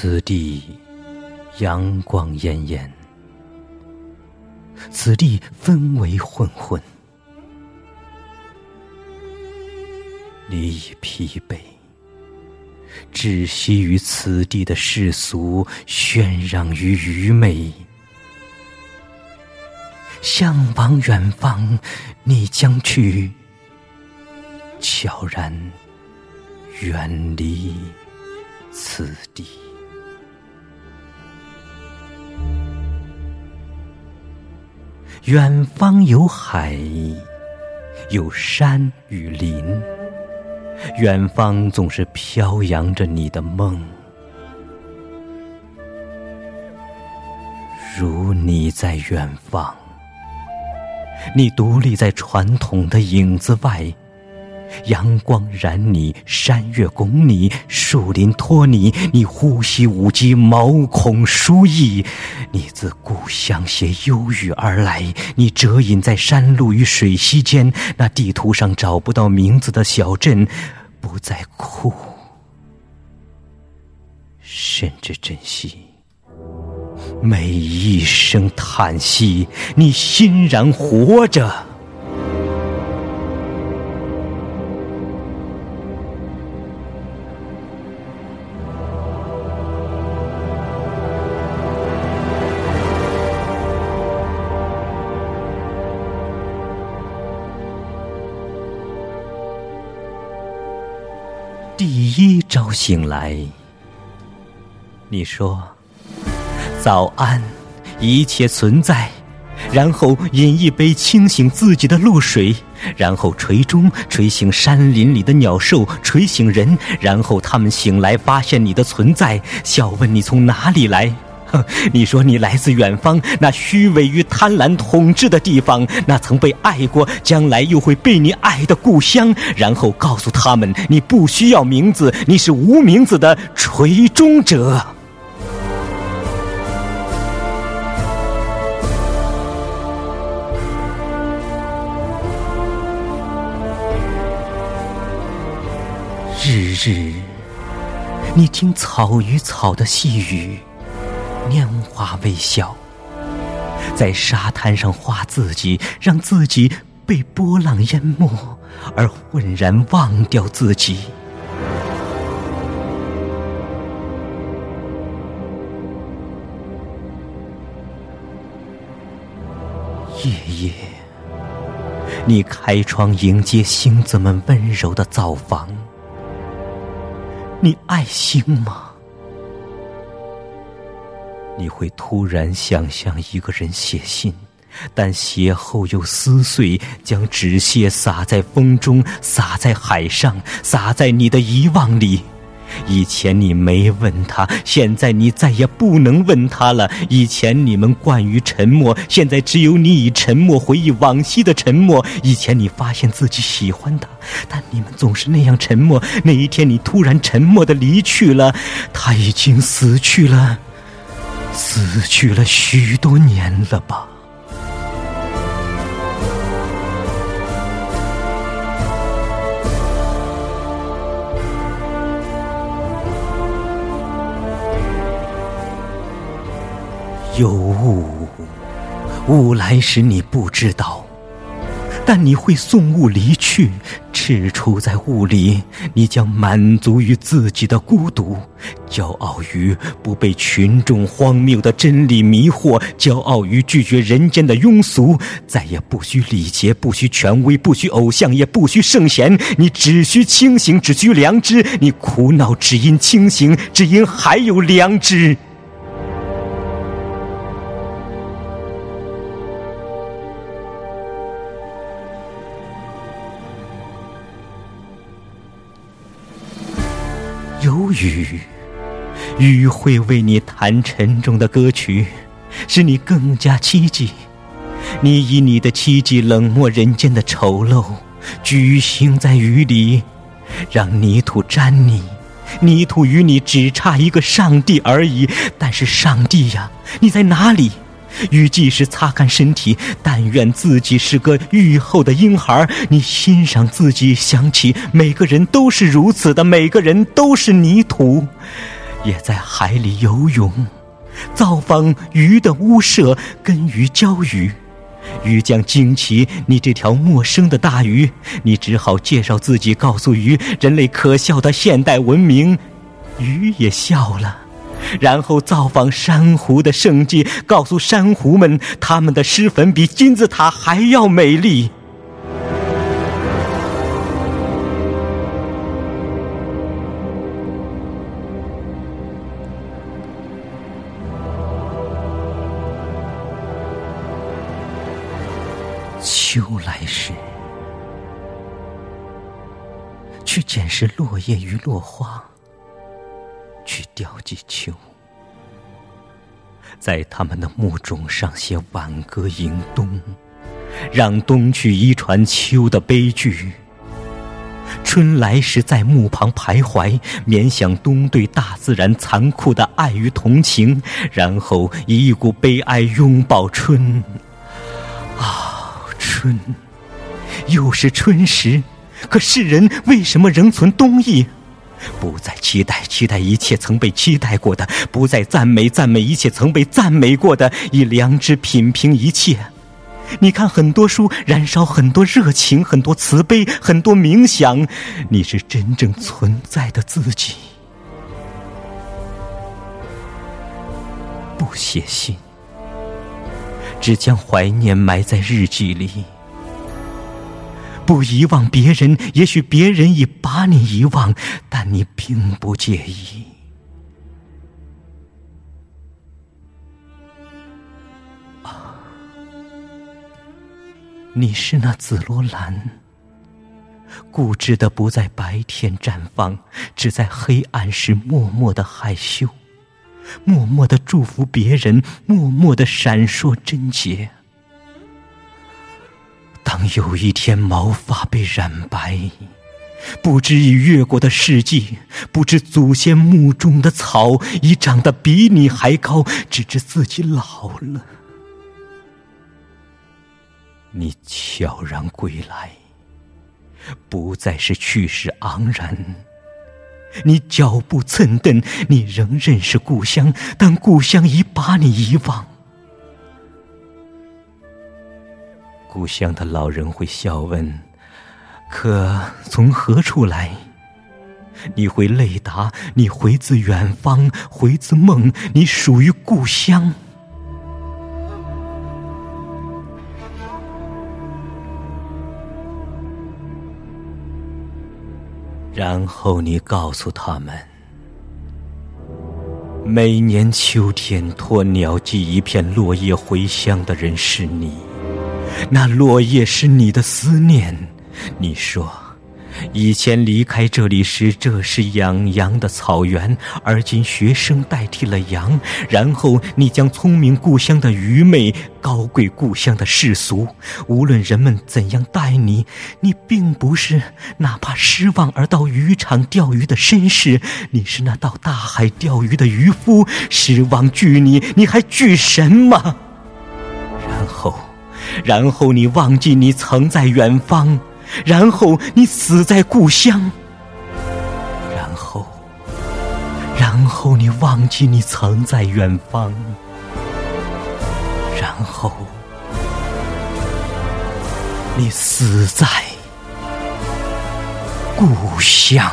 此地阳光炎炎，此地氛围混混。你已疲惫，窒息于此地的世俗，喧嚷于愚昧。向往远方，你将去，悄然远离此地。远方有海，有山与林。远方总是飘扬着你的梦，如你在远方，你独立在传统的影子外。阳光染你，山岳拱你，树林托你，你呼吸无羁，毛孔舒逸。你自故乡携忧郁而来，你折隐在山路与水溪间，那地图上找不到名字的小镇，不再哭，甚至珍惜每一声叹息。你欣然活着。第一朝醒来，你说：“早安，一切存在。”然后饮一杯清醒自己的露水，然后捶钟捶醒山林里的鸟兽，捶醒人，然后他们醒来发现你的存在，笑问你从哪里来。哼，你说你来自远方，那虚伪与贪婪统治的地方，那曾被爱过，将来又会被你爱的故乡。然后告诉他们，你不需要名字，你是无名字的垂钟者。日日，你听草与草的细语。拈花微笑，在沙滩上画自己，让自己被波浪淹没，而浑然忘掉自己。夜夜，你开窗迎接星子们温柔的造访。你爱星吗？你会突然想象一个人写信，但写后又撕碎，将纸屑撒在风中，撒在海上，撒在你的遗忘里。以前你没问他，现在你再也不能问他了。以前你们惯于沉默，现在只有你以沉默回忆往昔的沉默。以前你发现自己喜欢他，但你们总是那样沉默。那一天你突然沉默的离去了，他已经死去了。死去了许多年了吧？有雾，雾来时你不知道。但你会送雾离去，赤处在雾里，你将满足于自己的孤独，骄傲于不被群众荒谬的真理迷惑，骄傲于拒绝人间的庸俗，再也不需礼节，不需权威，不需偶像，也不需圣贤，你只需清醒，只需良知。你苦恼只因清醒，只因还有良知。有雨，雨会为你弹沉重的歌曲，使你更加凄寂。你以你的凄寂冷漠人间的丑陋，举行在雨里，让泥土沾你。泥土与你只差一个上帝而已。但是上帝呀，你在哪里？雨季时擦干身体，但愿自己是个愈后的婴孩。你欣赏自己，想起每个人都是如此的，每个人都是泥土。也在海里游泳，造访鱼的屋舍，跟鱼交鱼。鱼将惊奇你这条陌生的大鱼，你只好介绍自己，告诉鱼人类可笑的现代文明。鱼也笑了，然后造访珊瑚的圣迹，告诉珊瑚们，他们的尸粉比金字塔还要美丽。秋来时，去捡拾落叶与落花，去雕记秋，在他们的墓冢上写挽歌迎冬，让冬去遗传秋的悲剧。春来时，在墓旁徘徊，缅想冬对大自然残酷的爱与同情，然后以一股悲哀拥抱春。啊春，又是春时，可世人为什么仍存冬意？不再期待，期待一切曾被期待过的；不再赞美，赞美一切曾被赞美过的。以良知品评一切。你看，很多书燃烧很多热情，很多慈悲，很多冥想。你是真正存在的自己。不写信。只将怀念埋在日记里，不遗忘别人，也许别人已把你遗忘，但你并不介意。啊，你是那紫罗兰，固执的不在白天绽放，只在黑暗时默默的害羞。默默的祝福别人，默默的闪烁贞洁。当有一天毛发被染白，不知已越过的世纪，不知祖先墓中的草已长得比你还高，只知自己老了。你悄然归来，不再是去世昂然。你脚步寸蹬，你仍认识故乡，但故乡已把你遗忘。故乡的老人会笑问：“可从何处来？”你会泪答：“你回自远方，回自梦，你属于故乡。”然后你告诉他们，每年秋天鸵鸟寄一片落叶回乡的人是你，那落叶是你的思念。你说。以前离开这里时，这是养羊的草原，而今学生代替了羊。然后你将聪明故乡的愚昧，高贵故乡的世俗。无论人们怎样待你，你并不是哪怕失望而到渔场钓鱼的绅士，你是那到大海钓鱼的渔夫。失望惧你，你还惧什么？然后，你忘记你曾在远方。然后你死在故乡，然后，然后你忘记你曾在远方，然后你死在故乡。